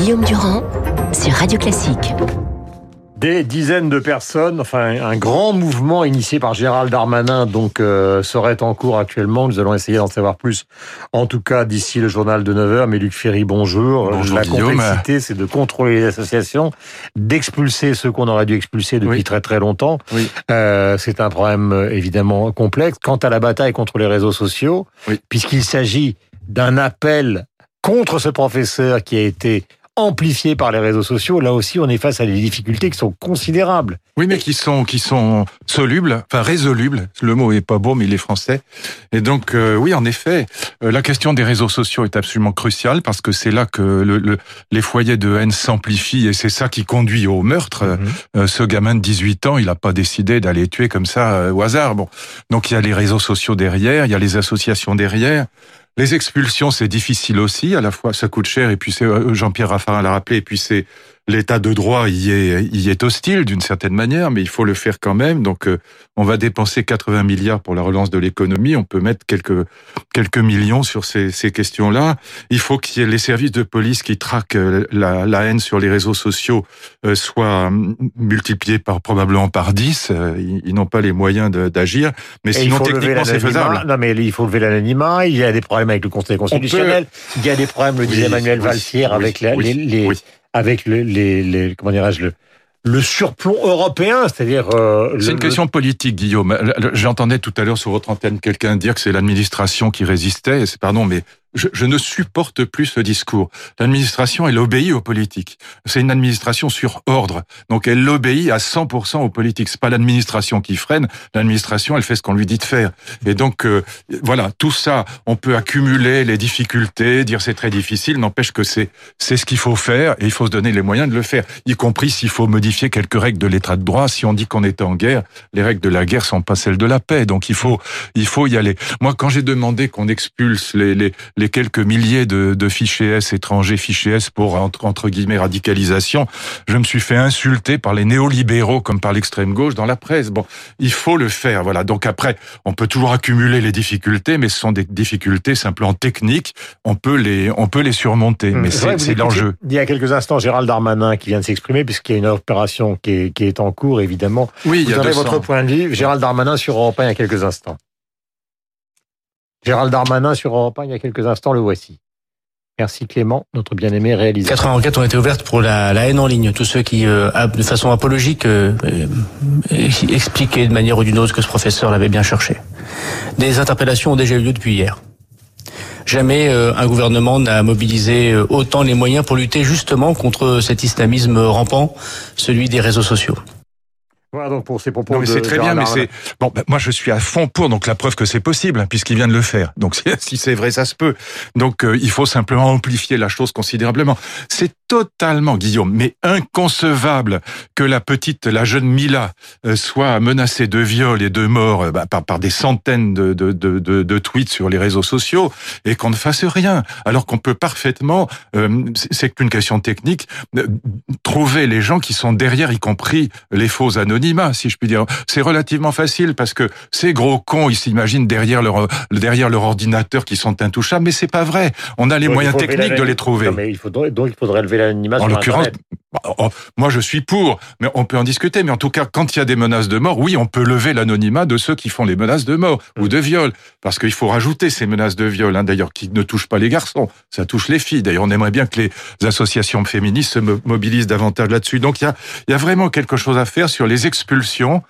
Guillaume Durand sur Radio Classique. Des dizaines de personnes, enfin un grand mouvement initié par Gérald Darmanin, donc euh, serait en cours actuellement. Nous allons essayer d'en savoir plus, en tout cas d'ici le journal de 9h. Mais Luc Ferry, bonjour. bonjour La Guillaume. complexité, c'est de contrôler les associations, d'expulser ceux qu'on aurait dû expulser depuis Oui. très très longtemps. Oui. Euh, c'est un problème euh, évidemment complexe. Quant à la bataille contre les réseaux sociaux, Oui. puisqu'il s'agit d'un appel contre ce professeur qui a été amplifié par les réseaux sociaux, là aussi on est face à des difficultés qui sont considérables. Oui, mais qui sont qui sont solubles, enfin résolubles. Le mot est pas beau, mais il est français. Et donc, euh, oui, en effet, euh, la question des réseaux sociaux est absolument cruciale parce que c'est là que le, le- les foyers de haine s'amplifient et c'est ça qui conduit au meurtre. Euh, ce gamin de 18 ans, il n'a pas décidé d'aller tuer comme ça au hasard. Bon, donc il y a les réseaux sociaux derrière, il y a les associations derrière. Les expulsions, c'est difficile aussi. À la fois, ça coûte cher, et puis c'est euh, Jean-Pierre Raffarin l'a rappelé, et puis c'est l'état de droit y est y est hostile d'une certaine manière, mais il faut le faire quand même. Donc, euh, on va dépenser 80 milliards pour la relance de l'économie. On peut mettre quelques quelques millions sur ces, ces questions-là. Il faut ait les services de police qui traquent euh, la, la haine sur les réseaux sociaux euh, soient hum, multipliés par probablement par 10. Euh, Ils, ils n'ont pas les moyens d'agir, mais Et sinon techniquement c'est faisable. Non, mais il faut lever l'anonymat. Il y a des problèmes avec le Conseil constitutionnel. Il y a des problèmes, le disait Oui, Emmanuel oui, Valsière, oui, avec la- les. Avec le- les, les- comment dirais-je le le surplomb européen, c'est-à-dire euh, C'est une question politique, Guillaume. J'entendais tout à l'heure sur votre antenne quelqu'un dire que c'est l'administration qui résistait. Pardon, mais je, je ne supporte plus ce discours. L'administration, elle obéit aux politiques. C'est une administration sur ordre. Donc elle obéit à 100% aux politiques. C'est pas l'administration qui freine. L'administration, elle fait ce qu'on lui dit de faire. Et donc, euh, voilà, tout ça, on peut accumuler les difficultés, dire c'est très difficile. N'empêche que c'est c'est ce qu'il faut faire et il faut se donner les moyens de le faire. Y compris s'il faut modifier quelques règles de l'état de droit. Si on dit qu'on est en guerre, les règles de la guerre sont pas celles de la paix. Donc il faut, il faut y aller. Moi, quand j'ai demandé qu'on expulse les, les, les quelques milliers de, de fichiers S étrangers, fichiers S pour entre, entre guillemets radicalisation, je me suis fait insulter par les néolibéraux comme par l'extrême gauche dans la presse. Bon, il faut le faire. Voilà. Donc après, on peut toujours accumuler les difficultés, mais ce sont des difficultés simplement techniques. On peut les, on peut les surmonter. Mais Hum, C'est vrai, c'est l'enjeu. Il y a quelques instants, Gérald Darmanin qui vient de s'exprimer, puisqu'il y a une opération qui est, qui est en cours, évidemment. Oui, il Vous y a avez 200. votre point de vue. Gérald Darmanin sur Europe 1 il y a quelques instants. Gérald Darmanin sur Europe 1 il y a quelques instants, le voici. Merci Clément, notre bien-aimé réalisateur. Quatre enquêtes ont été ouvertes pour la, la haine en ligne. Tous ceux qui, euh, de façon apologique, euh, euh, ex- expliquaient de manière ou d'une autre que ce professeur l'avait bien cherché. Des interpellations ont déjà eu lieu depuis hier. Jamais un gouvernement n'a mobilisé autant les moyens pour lutter justement contre cet islamisme rampant, celui des réseaux sociaux. Voilà donc pour ces propos Non, mais c'est très bien, mais c'est bon. ben, moi, je suis à fond pour, donc la preuve que c'est possible, puisqu'il vient de le faire. Donc, si- c'est vrai, ça se peut. Donc, euh, il faut simplement amplifier la chose considérablement. C'est totalement, Guillaume, mais inconcevable que la petite, la jeune Mila, euh, soit menacée de viol et de mort euh, bah, par, par des centaines de, de, de, de, de tweets sur les réseaux sociaux et qu'on ne fasse rien, alors qu'on peut parfaitement, euh, c'est- qu'une question technique, euh, trouver les gens qui sont derrière, y compris les faux si je puis dire. C'est relativement facile parce que ces gros cons, ils s'imaginent derrière leur derrière leur ordinateur qui sont intouchables, mais c'est pas vrai. On a les Donc, moyens faut techniques de les trouver. Non, mais il faudrait, donc il faudrait lever l'anonymat En l'occurrence, moi je suis pour, mais on peut en discuter. Mais en tout cas, quand il y a des menaces de mort, oui, on peut lever l'anonymat de ceux qui font les menaces de mort ou de viol, parce qu'il faut rajouter ces menaces de viol, hein, d'ailleurs, qui ne touchent pas les garçons, ça touche les filles. D'ailleurs, on aimerait bien que les associations féministes se mo- mobilisent davantage là-dessus. Donc il y a, il y a vraiment quelque chose à faire sur les expulsions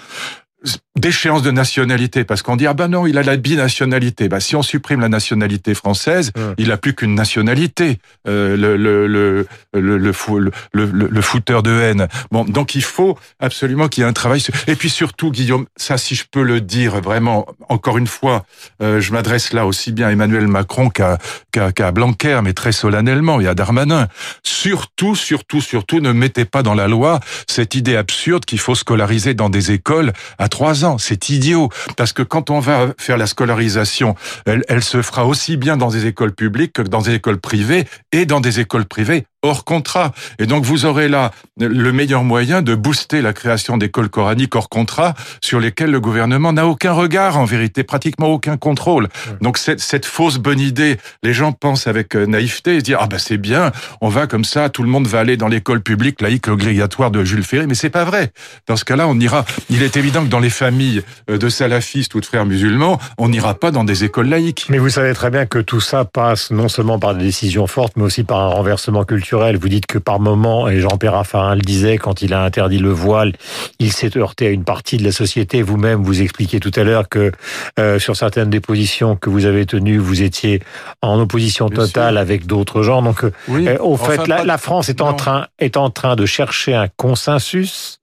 d'échéance de nationalité, parce qu'on dit ah ben non, il a la binationalité. Bah si on supprime la nationalité française, il a plus qu'une nationalité, euh, le le le le le, fou- le, le, fouteur de haine. Bon, donc il faut absolument qu'il y ait un travail. sur- Et puis surtout, Guillaume, ça, si je peux le dire vraiment, encore une fois, euh, je m'adresse là aussi bien à Emmanuel Macron qu'à qu'à qu'à Blanquer, mais très solennellement, et à Darmanin. Surtout, surtout, surtout, ne mettez pas dans la loi cette idée absurde qu'il faut scolariser dans des écoles à trois ans. C'est idiot. Parce que quand on va faire la scolarisation, elle, elle se fera aussi bien dans des écoles publiques que dans des écoles privées et dans des écoles privées hors contrat. Et donc vous aurez là le meilleur moyen de booster la création d'écoles coraniques hors contrat sur lesquelles le gouvernement n'a aucun regard en vérité, pratiquement aucun contrôle. Donc cette, cette, fausse bonne idée, les gens pensent avec euh, naïveté et se disent ah ben c'est bien, on va comme ça, tout le monde va aller dans l'école publique laïque obligatoire de Jules Ferry, mais c'est pas vrai. Dans ce cas-là, on ira. Il est évident que dans les familles euh, de salafistes ou de frères musulmans, on n'ira pas dans des écoles laïques. Mais vous savez très bien que tout ça passe non seulement par des décisions fortes, mais aussi par un renversement culturel vous dites que par moment, et Jean-Pierre Raffarin le disait, quand il a interdit le voile, il s'est heurté à une partie de la société. Vous-même, vous expliquez tout à l'heure que euh, sur certaines des positions que vous avez tenues, vous étiez en opposition totale avec d'autres gens. Donc, euh, euh, au fait, la, France est en, train, est en train de chercher un consensus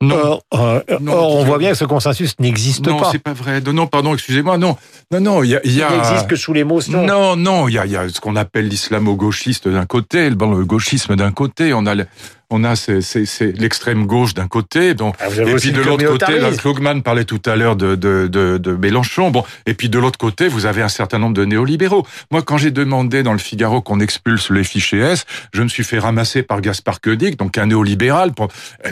non. Or, on voit bien que ce consensus n'existe pas. Non, c'est pas vrai. Non, pardon, excusez-moi. Non, non, non. Il y a. Il, n'existe que sous l'émotion. Non, non. Il y a, il y a ce qu'on appelle l'islamo-gauchiste d'un côté, le gauchisme d'un côté. On a on a c'est l'extrême gauche d'un côté, donc ah, et puis de l'autre côté, là, Klugman parlait tout à l'heure de, de, de, de, Mélenchon. Bon, et puis de l'autre côté, vous avez un certain nombre de néolibéraux. Moi, quand j'ai demandé dans le Figaro qu'on expulse les fichiers S, je me suis fait ramasser par Gaspard Koenig, donc un néolibéral.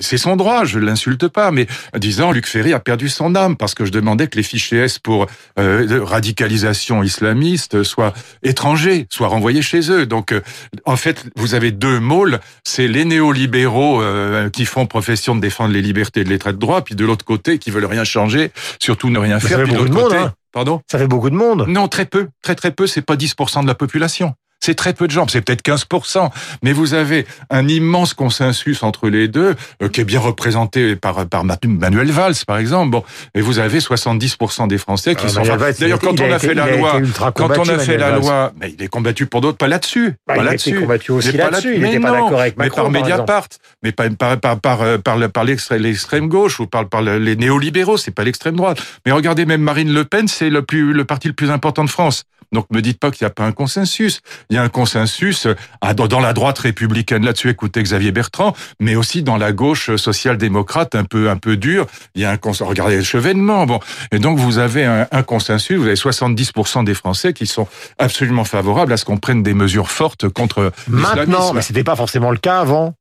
C'est son droit, je l'insulte pas, mais disant Luc Ferry a perdu son âme parce que je demandais que les fichiers S pour euh, radicalisation islamiste soient étrangers, soient renvoyés chez eux. Donc, euh, en fait, vous avez deux môles, c'est les néolibéraux libéraux euh, qui font profession de défendre les libertés de l'état de droit, puis de l'autre côté qui veulent rien changer, surtout ne rien faire. Ça fait beaucoup de monde, hein. Pardon? Ça fait beaucoup de monde. Non, très peu, très très peu. C'est pas 10% de la population. C'est très peu de gens, c'est peut-être 15%, mais vous avez un immense consensus entre les deux, euh, qui est bien représenté par, par Manuel Valls, par exemple. Bon, et vous avez 70% des Français qui ah, sont... D'ailleurs, quand on a fait la loi, quand on a fait la loi, mais il est combattu pour d'autres, pas là-dessus. Bah, pas il là-dessus. combattu aussi là-dessus. Il n'était pas d'accord avec Macron, Mais par Mediapart, mais pas par, par, par, euh, par, par l'extrême gauche ou par, par les néolibéraux, c'est pas l'extrême droite. Mais regardez, même Marine Le Pen, c'est le, plus, le parti le plus important de France. Donc me dites pas qu'il n'y a pas un consensus. Il y a un consensus euh, dans la droite républicaine là-dessus. Écoutez Xavier Bertrand, mais aussi dans la gauche social-démocrate un peu un peu dure. Il y a un consensus. Regardez le chevènement. Bon, et donc vous avez un, un consensus. Vous avez 70% des Français qui sont absolument favorables à ce qu'on prenne des mesures fortes contre Maintenant, mais c'était pas forcément le cas avant.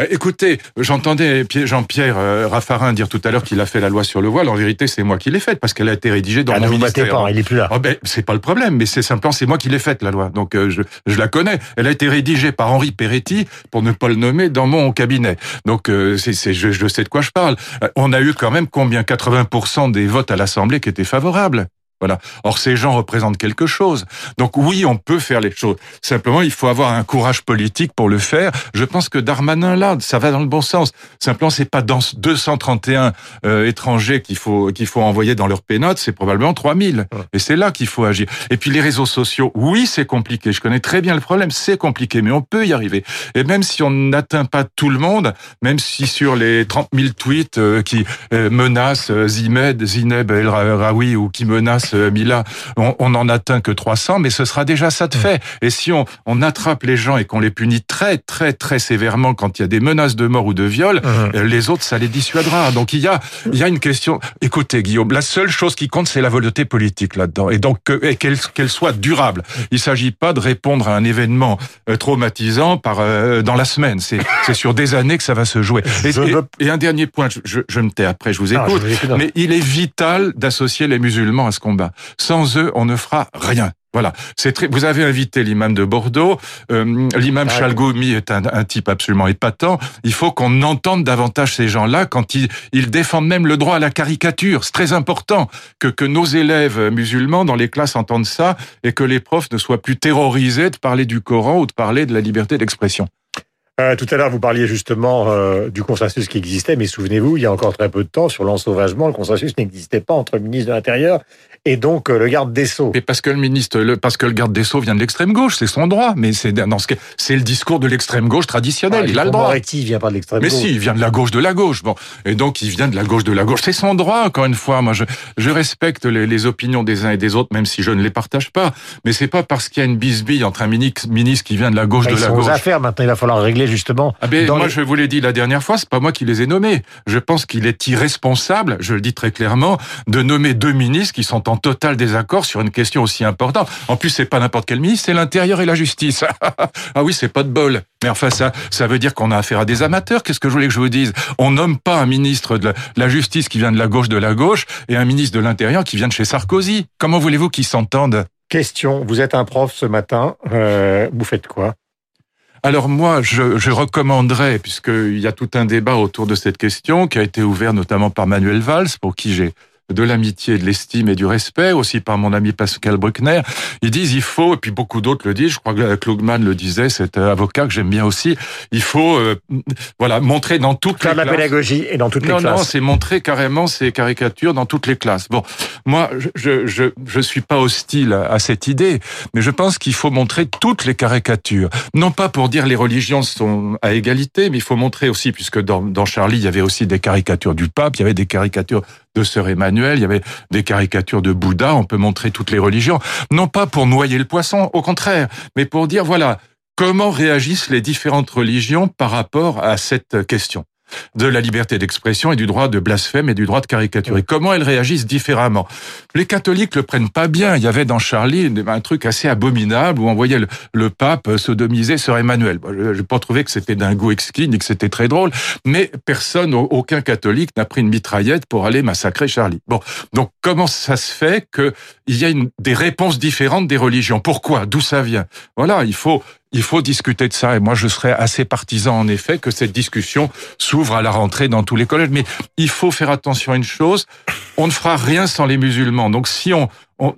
Euh, écoutez, j'entendais Jean-Pierre euh, Raffarin dire tout à l'heure qu'il a fait la loi sur le voile. En vérité, c'est moi qui l'ai faite parce qu'elle a été rédigée dans ah, mon ne ministère. Pas, il est plus là. Oh, ben, c'est pas le problème, mais c'est simplement c'est moi qui l'ai faite la loi. Donc euh, je, je, la connais. Elle a été rédigée par Henri Peretti pour ne pas le nommer dans mon cabinet. Donc c'est, je, je sais de quoi je parle. On a eu quand même combien? 80% des votes à l'Assemblée qui étaient favorables. Voilà. Or, ces gens représentent quelque chose. Donc oui, on peut faire les choses. Simplement, il faut avoir un courage politique pour le faire. Je pense que Darmanin, là, ça va dans le bon sens. Simplement, c'est pas dans 231 euh, étrangers qu'il faut qu'il faut envoyer dans leur pénote, c'est probablement 3000. Et c'est là qu'il faut agir. Et puis les réseaux sociaux, oui, c'est compliqué. Je connais très bien le problème. C'est compliqué, mais on peut y arriver. Et même si on n'atteint pas tout le monde, même si sur les 30 000 tweets euh, qui euh, menacent Zimed, Zineb El Raoui ou qui menacent euh, Mila, on, on en atteint que 300, mais ce sera déjà ça de fait. Et si on, on attrape les gens et qu'on les punit très, très, très sévèrement quand il y a des menaces de mort ou de viol, mm. euh, les autres, ça les dissuadera. Donc il y a, il y a une question. Écoutez, Guillaume, la seule chose qui compte, c'est la volonté politique là-dedans. Et donc, qu'elle qu'elle soit durable. Il s'agit pas de répondre à un événement euh, traumatisant par dans la semaine. C'est sur des années que ça va se jouer. Et, un dernier point, je, je, me tais après, je vous ah, écoute. mais il est vital d'associer les musulmans à ce combat. Sans eux, on ne fera rien. Voilà, c'est très. Vous avez invité l'imam de Bordeaux. Euh, l'imam ah, Chalgoumi est un, type absolument épatant. Il faut qu'on entende davantage ces gens-là quand ils, ils, défendent même le droit à la caricature. C'est très important que, que nos élèves musulmans dans les classes entendent ça et que les profs ne soient plus terrorisés de parler du Coran ou de parler de la liberté d'expression. Euh, tout à l'heure, vous parliez justement euh, du consensus qui existait, mais souvenez-vous, il y a encore très peu de temps, sur l'ensauvagement, le consensus n'existait pas entre le ministre de l'Intérieur et donc euh, le garde des Sceaux. Mais parce que le ministre, le, parce que le garde des Sceaux vient de l'extrême gauche, c'est son droit. Mais c'est dans ce c'est le discours de l'extrême gauche traditionnelle. Ah, il a le droit. Moretti vient pas de l'extrême gauche. Mais si, il vient de la gauche de la gauche. Bon, et donc il vient de la gauche de la gauche. C'est son droit. Encore une fois, moi je, je respecte les, les, opinions des uns et des autres, même si je ne les partage pas. Mais c'est pas parce qu'il y a une bisbille entre un ministre qui vient de la gauche bah, de la gauche. affaires maintenant. Il va falloir régler justement. Ah ben, moi, je vous l'ai dit la dernière fois, c'est pas moi qui les ai nommés. Je pense qu'il est irresponsable, je le dis très clairement, de nommer deux ministres qui sont en total désaccord sur une question aussi importante. En plus, c'est pas n'importe quel ministre, c'est l'intérieur et la justice. ah oui, c'est pas de bol. Mais enfin, ça, ça veut dire qu'on a affaire à des amateurs. Qu'est-ce que je voulais que je vous dise? On nomme pas un ministre de la justice qui vient de la gauche de la gauche et un ministre de l'intérieur qui vient de chez Sarkozy. Comment voulez-vous qu'ils s'entendent Question, vous êtes un prof ce matin, euh, vous faites quoi? Alors moi, je, je recommanderais, puisqu'il y a tout un débat autour de cette question, qui a été ouvert notamment par Manuel Valls, pour qui j'ai de l'amitié, de l'estime et du respect, aussi par mon ami Pascal Bruckner. Ils disent il faut, et puis beaucoup d'autres le disent, je crois que Klugman le disait, cet avocat que j'aime bien aussi, il faut euh, voilà montrer dans toutes Faire les la classes. pédagogie et dans toutes non, les classes. Non, c'est montrer carrément ces caricatures dans toutes les classes. Bon, moi, je je je suis pas hostile à cette idée, mais je pense qu'il faut montrer toutes les caricatures. Non pas pour dire les religions sont à égalité, mais il faut montrer aussi, puisque dans, dans Charlie, il y avait aussi des caricatures du pape, il y avait des caricatures de Sœur Emmanuel, il y avait des caricatures de Bouddha, on peut montrer toutes les religions. Non pas pour noyer le poisson, au contraire, mais pour dire, voilà, comment réagissent les différentes religions par rapport à cette question de la liberté d'expression et du droit de blasphème et du droit de caricaturer. Comment elles réagissent différemment? Les catholiques le prennent pas bien. Il y avait dans Charlie un truc assez abominable où on voyait le, pape sodomiser Sœur Emmanuel. Je n'ai pas trouvé que c'était d'un goût exquis ni que c'était très drôle, mais personne, aucun catholique n'a pris une mitraillette pour aller massacrer Charlie. Bon, donc comment ça se fait qu'il y a des réponses différentes des religions? Pourquoi? D'où ça vient? Voilà, il faut il faut discuter de ça. Et moi, je serais assez partisan, en effet, que cette discussion s'ouvre à la rentrée dans tous les collèges. Mais il faut faire attention à une chose. On ne fera rien sans les musulmans. Donc, si on,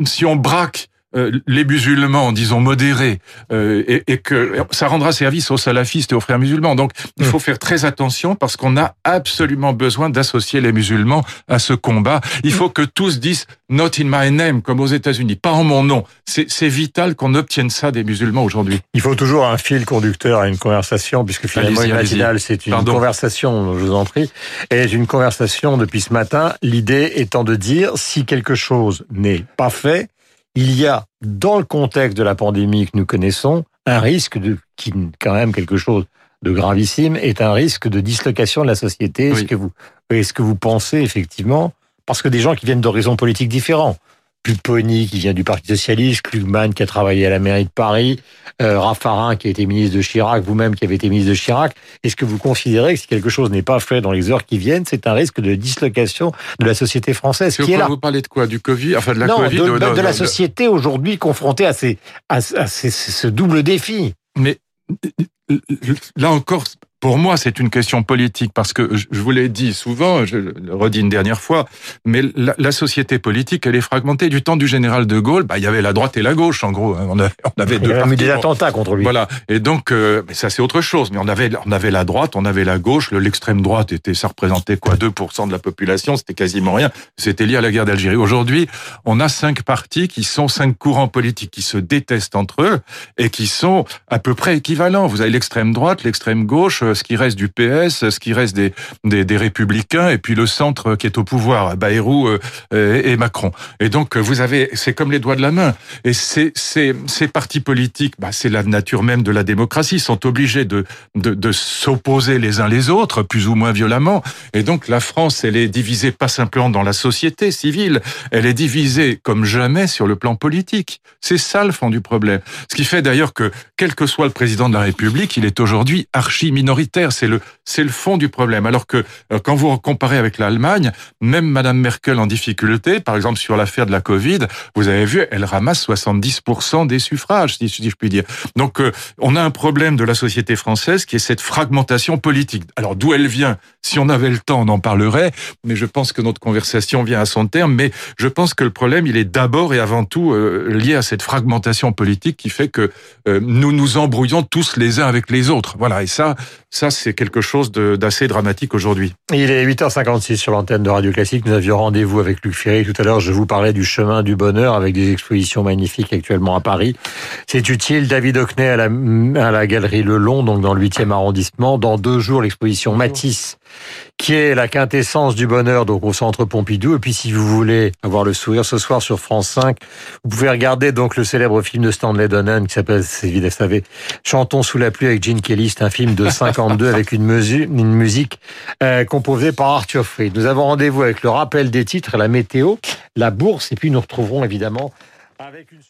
si on braque les musulmans, disons modérés, euh, et, et, que ça rendra service aux salafistes et aux frères musulmans. Donc, il faut faire très attention parce qu'on a absolument besoin d'associer les musulmans à ce combat. Il faut que tous disent Not in my name, comme aux États-Unis, pas en mon nom. C'est vital qu'on obtienne ça des musulmans aujourd'hui. Il faut toujours un fil conducteur à une conversation, puisque finalement, une matinale, c'est une Pardon. conversation, je vous en prie, et une conversation depuis ce matin. L'idée étant de dire si quelque chose n'est pas fait, il y a, dans le contexte de la pandémie que nous connaissons, un risque de, qui, quand même, quelque chose de gravissime, est un risque de dislocation de la société. Est-ce Oui. que vous, est-ce que vous pensez effectivement, parce que des gens qui viennent d'horizons politiques différents, Pupponi qui vient du Parti Socialiste, Klugman qui a travaillé à la mairie de Paris, euh, Raffarin qui a été ministre de Chirac, vous-même qui avez été ministre de Chirac, est-ce que vous considérez que si quelque chose n'est pas fait dans les heures qui viennent, c'est un risque de dislocation de la société française qui est là? vous parlez de quoi? Du Covid? Enfin, de la non, Covid de, ou de- de la société aujourd'hui confrontée à, ces, à, à ces- ce double défi. Mais là encore, pour moi, c'est une question politique parce que je vous l'ai dit souvent, je le redis une dernière fois, mais la, la société politique, elle est fragmentée. Du temps du général de Gaulle, bah, il y avait la droite et la gauche, en gros. hein. On avait, on avait Il deux des attentats contre lui. Voilà. Et donc, euh, mais ça c'est autre chose. Mais on avait, on avait la droite, on avait la gauche. Le- L'extrême droite était, ça représentait quoi, 2% de la population. C'était quasiment rien. C'était lié à la guerre d'Algérie. Aujourd'hui, on a cinq partis qui sont cinq courants politiques qui se détestent entre eux et qui sont à peu près équivalents. Vous avez l'extrême droite, l'extrême gauche, ce qui reste du PS, ce qui reste des, des, républicains et puis le centre qui est au pouvoir, Bayrou euh, euh, et Macron. Et donc, euh, vous avez, c'est comme les doigts de la main. Et ces, ces, ces partis politiques, bah, c'est la nature même de la démocratie, sont obligés de, de, de s'opposer les uns les autres, plus ou moins violemment. Et donc, la France, elle est divisée pas simplement dans la société civile, elle est divisée comme jamais sur le plan politique. C'est ça le fond du problème. Ce qui fait d'ailleurs que, quel que soit le président de la République, il est aujourd'hui archi minoritaire. C'est le, c'est le fond du problème. Alors que, euh, quand vous comparez avec l'Allemagne, même Madame Merkel en difficulté, par exemple sur l'affaire de la Covid, vous avez vu, elle ramasse 70% des suffrages, si je puis dire. Donc, euh, on a un problème de la société française qui est cette fragmentation politique. Alors, d'où elle vient? Si on avait le temps, on en parlerait, mais je pense que notre conversation vient à son terme. Mais je pense que le problème, il est d'abord et avant tout euh, lié à cette fragmentation politique qui fait que nous nous embrouillons tous les uns avec les autres. Voilà, et ça, ça c'est quelque chose de- d'assez dramatique aujourd'hui. Il est 8h56 sur l'antenne de Radio Classique. Nous avions rendez-vous avec Luc Ferry. Tout à l'heure, je vous parlais du chemin du bonheur avec des expositions magnifiques actuellement à Paris. C'est utile. David Hockney à la, à la galerie Le Long, donc dans le 8e arrondissement. Dans deux jours, l'exposition Matisse qui est la quintessence du bonheur, donc au centre Pompidou. Et puis, si vous voulez avoir le sourire ce soir sur France 5, vous pouvez regarder donc le célèbre film de Stanley Donen qui s'appelle, vous savez, Chantons sous la pluie avec Gene Kelly. C'est un film de 52 avec une, musique, une musique euh, composée par Arthur Freed. Nous avons rendez-vous avec le rappel des titres, la météo, la bourse, et puis nous retrouverons évidemment avec une